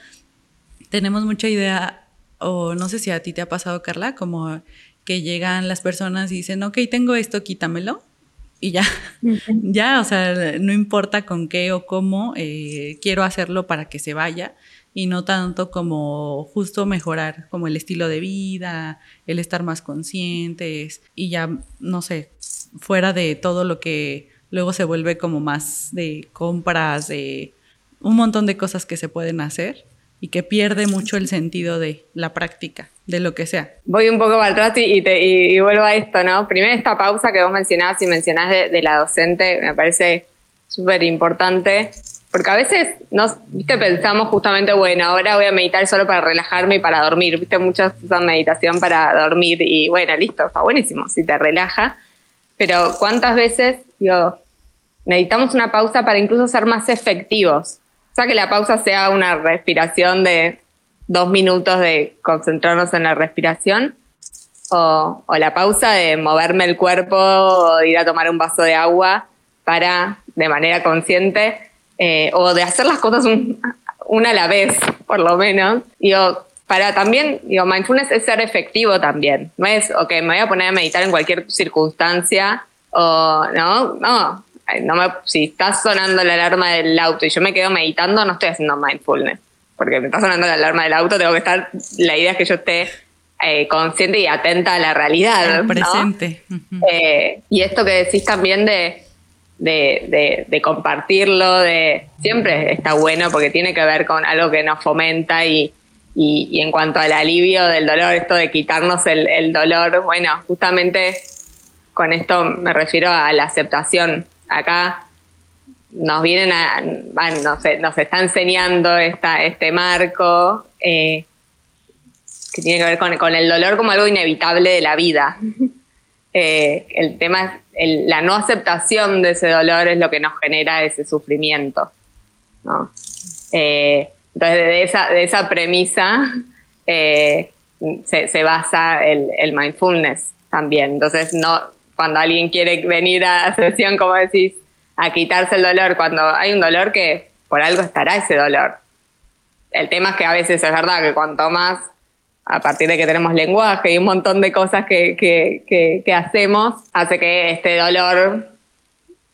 tenemos mucha idea, o no sé si a ti te ha pasado, Carla, como que llegan las personas y dicen, ok, tengo esto, quítamelo. Y ya, ya, o sea, no importa con qué o cómo, eh, quiero hacerlo para que se vaya y no tanto como justo mejorar como el estilo de vida, el estar más conscientes y ya, no sé, fuera de todo lo que luego se vuelve como más de compras, de un montón de cosas que se pueden hacer y que pierde mucho el sentido de la práctica, de lo que sea. Voy un poco para atrás y, y, vuelvo a esto, ¿no? Primero esta pausa que vos mencionabas y mencionás de, la docente, me parece súper importante, porque a veces nos, viste, pensamos justamente, bueno, ahora voy a meditar solo para relajarme y para dormir, viste, muchos usan meditación para dormir y bueno, listo, está buenísimo, si te relaja, pero ¿cuántas veces, digo, necesitamos una pausa para incluso ser más efectivos. O sea, que la pausa sea una respiración de dos minutos de concentrarnos en la respiración, o, la pausa de moverme el cuerpo o ir a tomar un vaso de agua para, de manera consciente, eh, o de hacer las cosas una a la vez, por lo menos. Digo, para también, digo, mindfulness es ser efectivo también. No es, ok, me voy a poner a meditar en cualquier circunstancia, o no, no, no me, si está sonando la alarma del auto y yo me quedo meditando, no estoy haciendo mindfulness. Porque me está sonando la alarma del auto, tengo que estar, la idea es que yo esté eh, consciente y atenta a la realidad. presente. Eh, y esto que decís también de, de, compartirlo, de siempre está bueno porque tiene que ver con algo que nos fomenta y, y, en cuanto al alivio del dolor, esto de quitarnos el, el dolor, bueno, justamente con esto me refiero a la aceptación acá nos vienen a, bueno, nos, está enseñando este marco eh, que tiene que ver con, el dolor como algo inevitable de la vida. Eh, el tema es la no aceptación de ese dolor es lo que nos genera ese sufrimiento. Eh, entonces, de esa, de esa premisa se, basa el, el mindfulness también. Entonces, no, cuando alguien quiere venir a sesión, como decís, a quitarse el dolor, cuando hay un dolor que por algo estará ese dolor. El tema es que a veces es verdad que cuanto más, a partir de que tenemos lenguaje y un montón de cosas que, que, hacemos, hace que este dolor,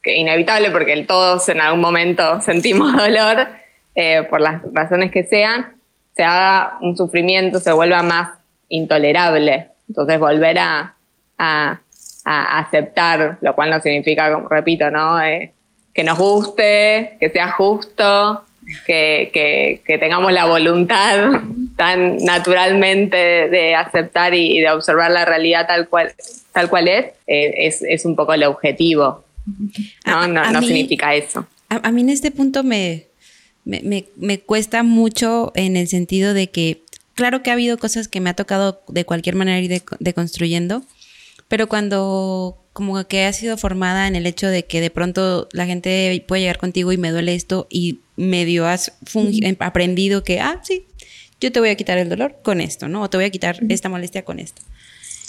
que inevitable porque todos en algún momento sentimos dolor, eh, por las razones que sean, se haga un sufrimiento, se vuelva más intolerable. Entonces volver a a aceptar, lo cual no significa, como repito, ¿no? Eh, que nos guste, que sea justo, que, tengamos la voluntad tan naturalmente de aceptar y, de observar la realidad tal cual, tal cual es, eh, es, un poco el objetivo. No, no, significa eso. A, mí en este punto me, me, cuesta mucho en el sentido de que, claro que ha habido cosas que me ha tocado de cualquier manera ir deconstruyendo, pero cuando como que has sido formada en el hecho de que de pronto la gente puede llegar contigo y me duele esto y medio has aprendido que, ah, sí, yo te voy a quitar el dolor con esto, ¿no? O te voy a quitar esta molestia con esto.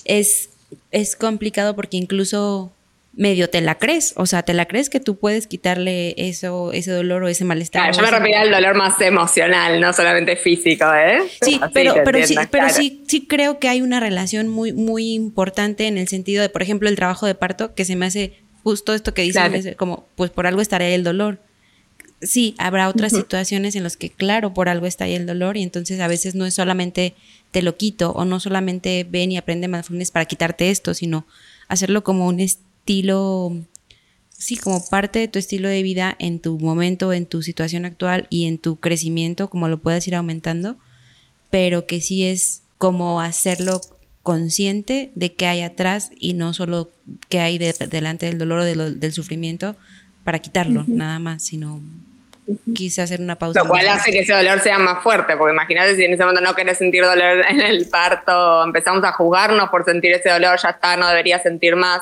Es, es complicado porque incluso medio te la crees, o sea, te la crees que tú puedes quitarle eso, ese dolor o ese malestar. yo me refería al dolor más emocional, no solamente físico, ¿eh? Sí, pero, pero, sí, pero sí, sí creo que hay una relación muy, muy importante en el sentido de, por ejemplo, el trabajo de parto, que se me hace justo esto que dices, como, pues por algo estará el dolor. sí, habrá otras situaciones en las que, claro, por algo está ahí el dolor y entonces a veces no es solamente te lo quito o no solamente ven y aprende mindfulness para quitarte esto, sino hacerlo como un estilo, sí, como parte de tu estilo de vida en tu momento, en tu situación actual y en tu crecimiento, como lo puedas ir aumentando, pero que sí es como hacerlo consciente de qué hay atrás y no solo qué hay delante del dolor o del sufrimiento para quitarlo, nada más, sino quise hacer una pausa. Lo cual hace que ese dolor sea más fuerte, porque imagínate si en ese momento no querés sentir dolor en el parto, empezamos a jugarnos por sentir ese dolor, ya está, no debería sentir más,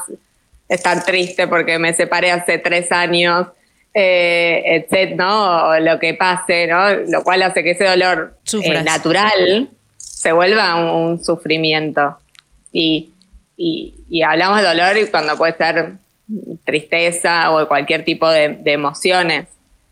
estar triste porque me separé hace tres años, eh, etc., ¿no? O lo que pase, ¿no? Lo cual hace que ese dolor eh, natural se vuelva un, sufrimiento. Y, y, y hablamos de dolor y cuando puede ser tristeza o cualquier tipo de, emociones.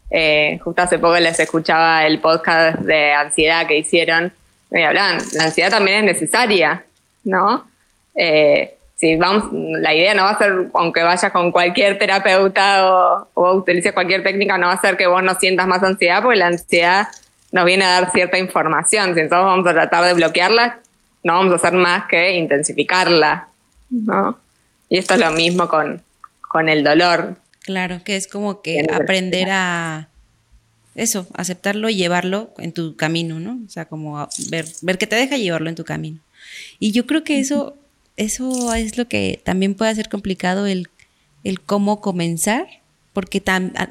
Eh, justo hace poco les escuchaba el podcast de ansiedad que hicieron y hablaban, la ansiedad también es necesaria, ¿no? Eh, si vamos, la idea no va a ser, aunque vayas con cualquier terapeuta o, o utilices cualquier técnica, no va a ser que vos no sientas más ansiedad, porque la ansiedad nos viene a dar cierta información. Si nosotros vamos a tratar de bloquearla, no vamos a hacer más que intensificarla, ¿no? Y esto es lo mismo con, con el dolor. Claro, que es como que aprender a eso, aceptarlo y llevarlo en tu camino, ¿no? O sea, como ver, ver que te deja llevarlo en tu camino. Y yo creo que eso, eso es lo que también puede ser complicado el, el cómo comenzar, porque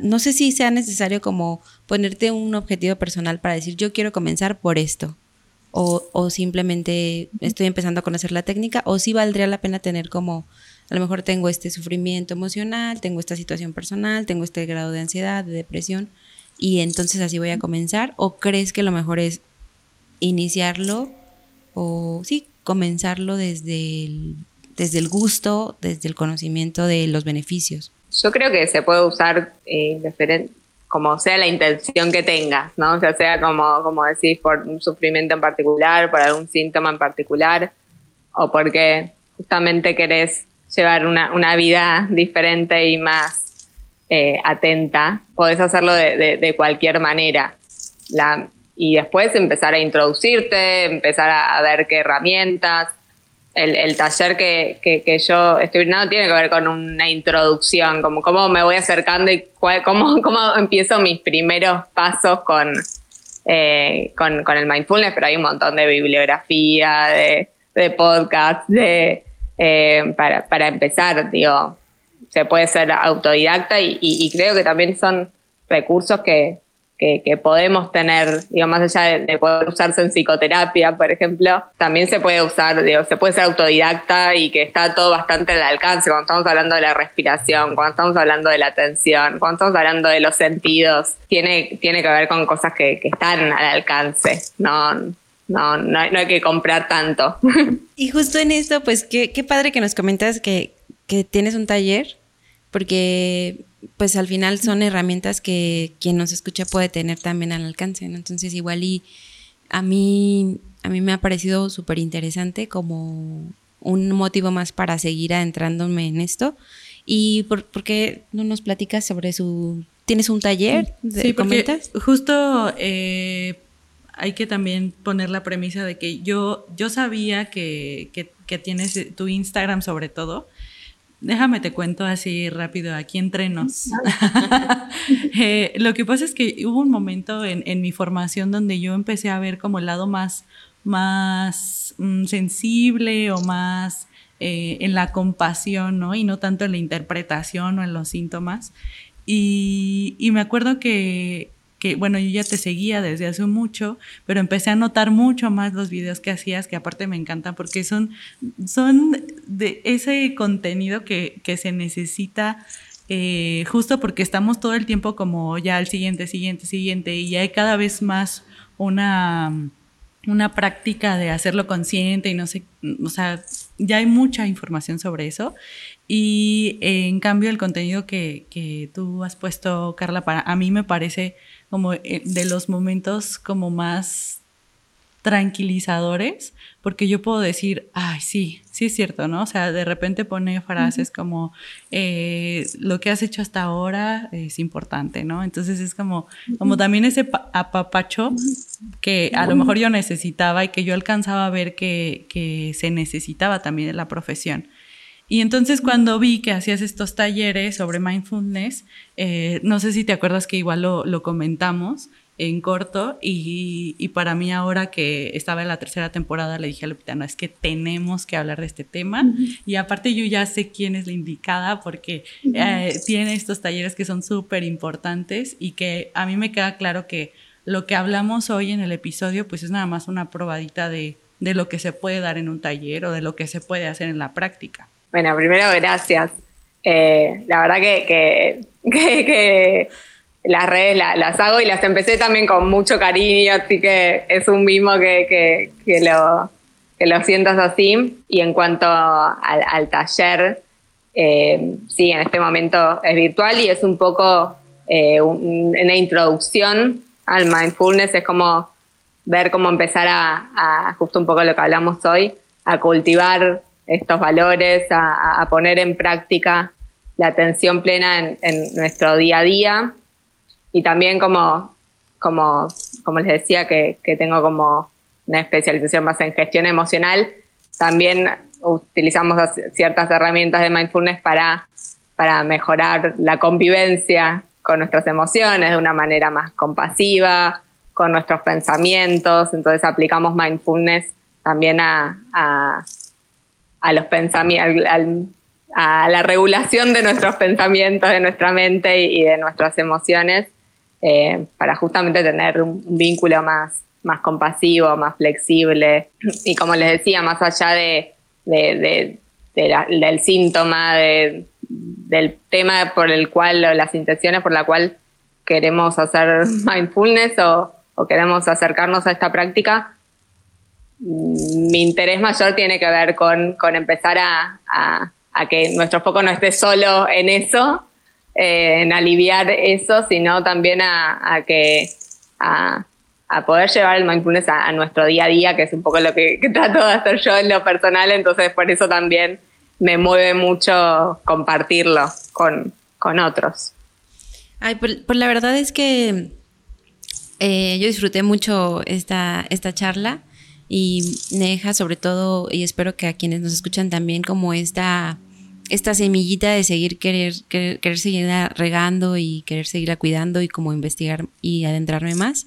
no sé si sea necesario como ponerte un objetivo personal para decir yo quiero comenzar por esto. O, o simplemente estoy empezando a conocer la técnica, o si valdría la pena tener como a lo mejor tengo este sufrimiento emocional, tengo esta situación personal, tengo este grado de ansiedad, de depresión, y entonces así voy a comenzar. ¿O crees que lo mejor es iniciarlo o sí, comenzarlo desde el, desde el gusto, desde el conocimiento de los beneficios? Yo creo que se puede usar eh, como sea la intención que tengas, ¿no? Sea como, como decís, por un sufrimiento en particular, por algún síntoma en particular, o porque justamente querés llevar una, una vida diferente y más eh, atenta, podés hacerlo de, de, cualquier manera. La, y después empezar a introducirte, empezar a, ver qué herramientas. El, el taller que, que, que, yo estoy brindando tiene que ver con una introducción, como cómo me voy acercando y cómo, cómo empiezo mis primeros pasos con, eh, con, con, el mindfulness, pero hay un montón de bibliografía, de, de podcasts, de, eh, para, para, empezar, digo, se puede ser autodidacta y, creo que también son recursos que, que, podemos tener, digo, más allá de, poder usarse en psicoterapia, por ejemplo, también se puede usar, digo, se puede ser autodidacta y que está todo bastante al alcance cuando estamos hablando de la respiración, cuando estamos hablando de la atención, cuando estamos hablando de los sentidos, tiene, tiene que ver con cosas que, que están al alcance, no, no, no hay, que comprar tanto. Y justo en esto, pues qué, qué padre que nos comentas que, que, tienes un taller, porque pues al final son herramientas que quien nos escucha puede tener también al alcance, Entonces igual y a mí, a mí me ha parecido súper interesante como un motivo más para seguir adentrándome en esto. ¿Y por, qué no nos platicas sobre su... ¿Tienes un taller? Sí, porque justo eh, hay que también poner la premisa de que yo, yo sabía que, que, tienes tu Instagram sobre todo. Déjame te cuento así rápido aquí entre nos. Eh, lo que pasa es que hubo un momento en, en, mi formación donde yo empecé a ver como el lado más, más mm, sensible o más eh, en la compasión, ¿no? Y no tanto en la interpretación o en los síntomas. Y, y me acuerdo que, que bueno, yo ya te seguía desde hace mucho, pero empecé a notar mucho más los videos que hacías, que aparte me encantan porque son, son de ese contenido que, que se necesita eh, justo porque estamos todo el tiempo como ya al siguiente, siguiente, siguiente, y hay cada vez más una, una práctica de hacerlo consciente y no sé, o sea, ya hay mucha información sobre eso. Y en cambio el contenido que, que tú has puesto, Carla, para a mí me parece como eh, de los momentos como más tranquilizadores, porque yo puedo decir, ay, sí, sí es cierto, ¿no? O sea, de repente pone frases como, eh, lo que has hecho hasta ahora es importante, ¿no? Entonces es como, como también ese apapacho que a lo mejor yo necesitaba y que yo alcanzaba a ver que, que se necesitaba también en la profesión. Y entonces cuando vi que hacías estos talleres sobre mindfulness, eh, no sé si te acuerdas que igual lo, lo comentamos, en corto y, para mí ahora que estaba en la tercera temporada le dije a Lupita, no, es que tenemos que hablar de este tema y aparte yo ya sé quién es la indicada porque eh, tiene estos talleres que son súper importantes y que a mí me queda claro que lo que hablamos hoy en el episodio pues es nada más una probadita de, de lo que se puede dar en un taller o de lo que se puede hacer en la práctica. Bueno, primero gracias. Eh, la verdad que, que las redes las hago y las empecé también con mucho cariño, así que es un mismo que, que, lo, que lo sientas así. Y en cuanto al, taller, eh, sí, en este momento es virtual y es un poco eh, una introducción al mindfulness, es como ver cómo empezar a, justo un poco lo que hablamos hoy, a cultivar estos valores, a, poner en práctica la atención plena en nuestro día a día y también como, como, como les decía, que, que tengo como una especialización más en gestión emocional, también utilizamos ciertas herramientas de mindfulness para, para mejorar la convivencia con nuestras emociones de una manera más compasiva, con nuestros pensamientos. Entonces aplicamos mindfulness también a, a, a los pensamientos, a la regulación de nuestros pensamientos, de nuestra mente y de nuestras emociones eh, para justamente tener un vínculo más, más compasivo, más flexible. Y como les decía, más allá de, del síntoma, del tema por el cual, o las intenciones por la cual queremos hacer mindfulness o, queremos acercarnos a esta práctica, mi interés mayor tiene que ver con, empezar a, a, que nuestro foco no esté solo en eso, eh, en aliviar eso, sino también a, que a, poder llevar el mindfulness a, nuestro día a día, que es un poco lo que, trato de hacer yo en lo personal, entonces por eso también me mueve mucho compartirlo con, otros. Ay, pues, pues, la verdad es que eh, yo disfruté mucho esta, esta charla y me deja sobre todo, y espero que a quienes nos escuchan también, como esta esta semillita de seguir querer, querer, seguir regando y querer seguirla cuidando y como investigar y adentrarme más.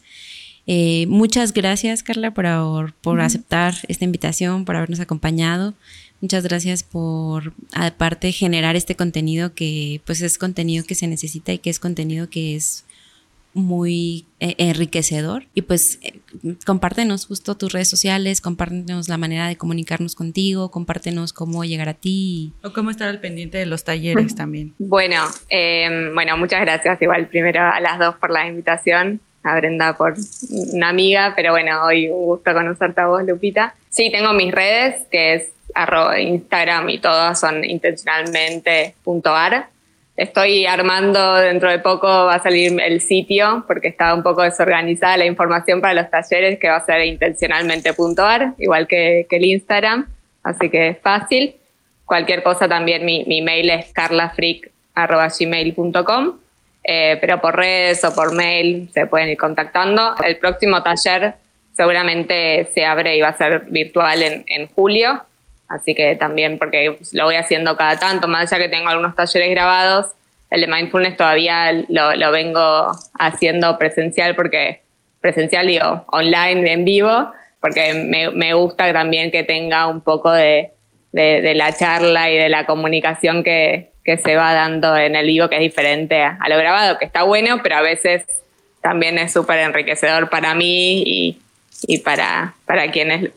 Eh, muchas gracias, Carla, por, por aceptar esta invitación, por habernos acompañado. Muchas gracias por, aparte, generar este contenido que, pues, es contenido que se necesita y que es contenido que es muy eh, enriquecedor. Y pues eh, compártenos justo tus redes sociales, compártenos la manera de comunicarnos contigo, compártenos cómo llegar a ti. O cómo estar al pendiente de los talleres también. Bueno, em, bueno, muchas gracias igual primero a las dos por la invitación, a Brenda por una amiga, pero bueno, hoy un gusto conocerte a vos, Lupita. Sí, tengo mis redes, que es arroba Instagram y todas son intencionalmente.ar Estoy armando, dentro de poco va a salir el sitio, porque estaba un poco desorganizada la información para los talleres, que va a ser intencionalmente.ar, igual que, el Instagram, así que es fácil. Cualquier cosa también, mi, mi mail es carlafreak.gmail.com, eh, pero por redes o por mail se pueden ir contactando. El próximo taller seguramente se abre y va a ser virtual en, en julio, Así que también, porque lo voy haciendo cada tanto, más allá que tengo algunos talleres grabados, el de mindfulness todavía lo, vengo haciendo presencial, porque presencial digo, online, en vivo, porque me, gusta también que tenga un poco de, la charla y de la comunicación que, se va dando en el vivo, que es diferente a, lo grabado, que está bueno, pero a veces también es súper enriquecedor para mí y, y para, para quienes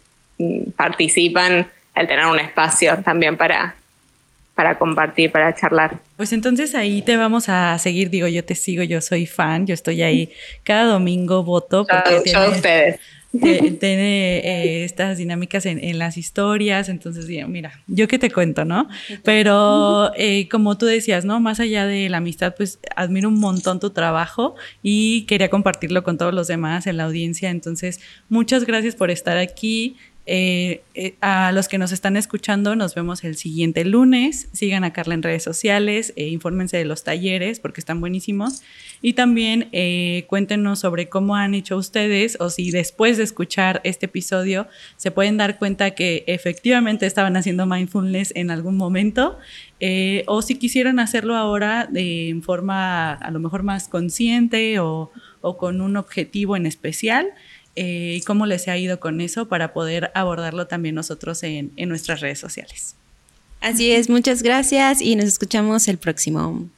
participan el tener un espacio también para, para compartir, para charlar. Pues entonces ahí te vamos a seguir, digo, yo te sigo, yo soy fan, yo estoy ahí cada domingo voto porque yo, ustedes. Tiene eh, estas dinámicas en, las historias, entonces mira, yo que te cuento, ¿no? Pero eh, como tú decías, ¿no? Más allá de la amistad, pues admiro un montón tu trabajo y quería compartirlo con todos los demás en la audiencia, entonces muchas gracias por estar aquí, Eh, eh, a los que nos están escuchando, nos vemos el siguiente lunes. Sigan a Carla en redes sociales, e infórmense de los talleres porque están buenísimos. Y también eh, cuéntenos sobre cómo han hecho ustedes o si después de escuchar este episodio se pueden dar cuenta que efectivamente estaban haciendo mindfulness en algún momento o si quisieran hacerlo ahora de, en forma a lo mejor más consciente o con un objetivo en especial. Eh, y cómo les ha ido con eso para poder abordarlo también nosotros en, en nuestras redes sociales. Así es, muchas gracias y nos escuchamos el próximo.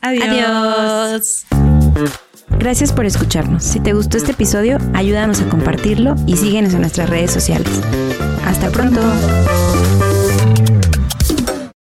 Adiós. Adiós. Gracias por escucharnos. Si te gustó este episodio, ayúdanos a compartirlo y síguenos en nuestras redes sociales. Hasta pronto.